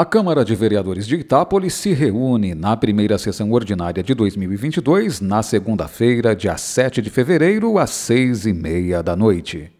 A Câmara de Vereadores de Itápolis se reúne na primeira sessão ordinária de 2022, na segunda-feira, dia 7 de fevereiro, às seis e meia da noite.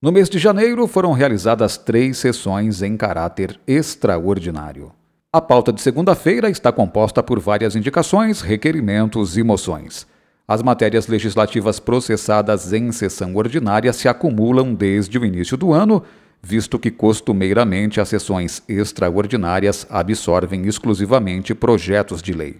No mês de janeiro, foram realizadas três sessões em caráter extraordinário. A pauta de segunda-feira está composta por várias indicações, requerimentos e moções. As matérias legislativas processadas em sessão ordinária se acumulam desde o início do ano visto que costumeiramente as sessões extraordinárias absorvem exclusivamente projetos de lei.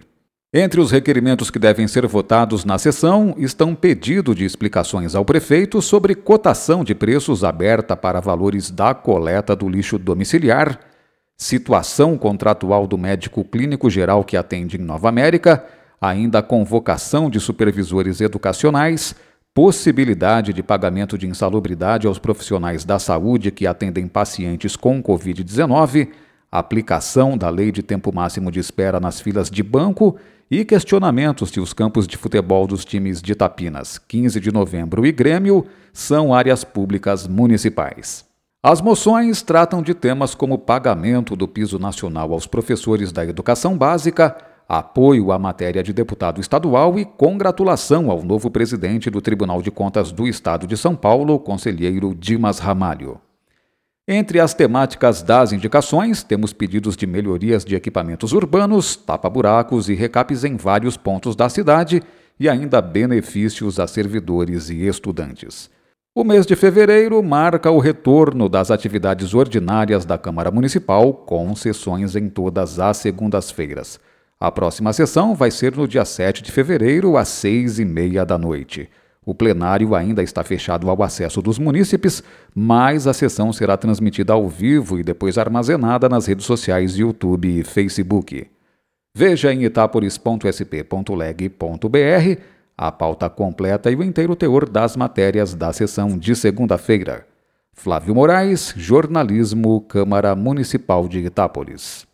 Entre os requerimentos que devem ser votados na sessão estão pedido de explicações ao prefeito sobre cotação de preços aberta para valores da coleta do lixo domiciliar, situação contratual do médico clínico geral que atende em Nova América, ainda a convocação de supervisores educacionais, possibilidade de pagamento de insalubridade aos profissionais da saúde que atendem pacientes com Covid-19, aplicação da lei de tempo máximo de espera nas filas de banco e questionamentos se os campos de futebol dos times de Tapinas, 15 de novembro e Grêmio são áreas públicas municipais. As moções tratam de temas como pagamento do piso nacional aos professores da educação básica, apoio à matéria de deputado estadual e congratulação ao novo presidente do Tribunal de Contas do Estado de São Paulo, conselheiro Dimas Ramalho. Entre as temáticas das indicações, temos pedidos de melhorias de equipamentos urbanos, tapa-buracos e recapes em vários pontos da cidade e ainda benefícios a servidores e estudantes. O mês de fevereiro marca o retorno das atividades ordinárias da Câmara Municipal, com sessões em todas as segundas-feiras. A próxima sessão vai ser no dia 7 de fevereiro, às seis e meia da noite. O plenário ainda está fechado ao acesso dos munícipes, mas a sessão será transmitida ao vivo e depois armazenada nas redes sociais YouTube e Facebook. Veja em itaporis.sp.leg.br a pauta completa e o inteiro teor das matérias da sessão de segunda-feira. Flávio Moraes, Jornalismo, Câmara Municipal de Itápolis.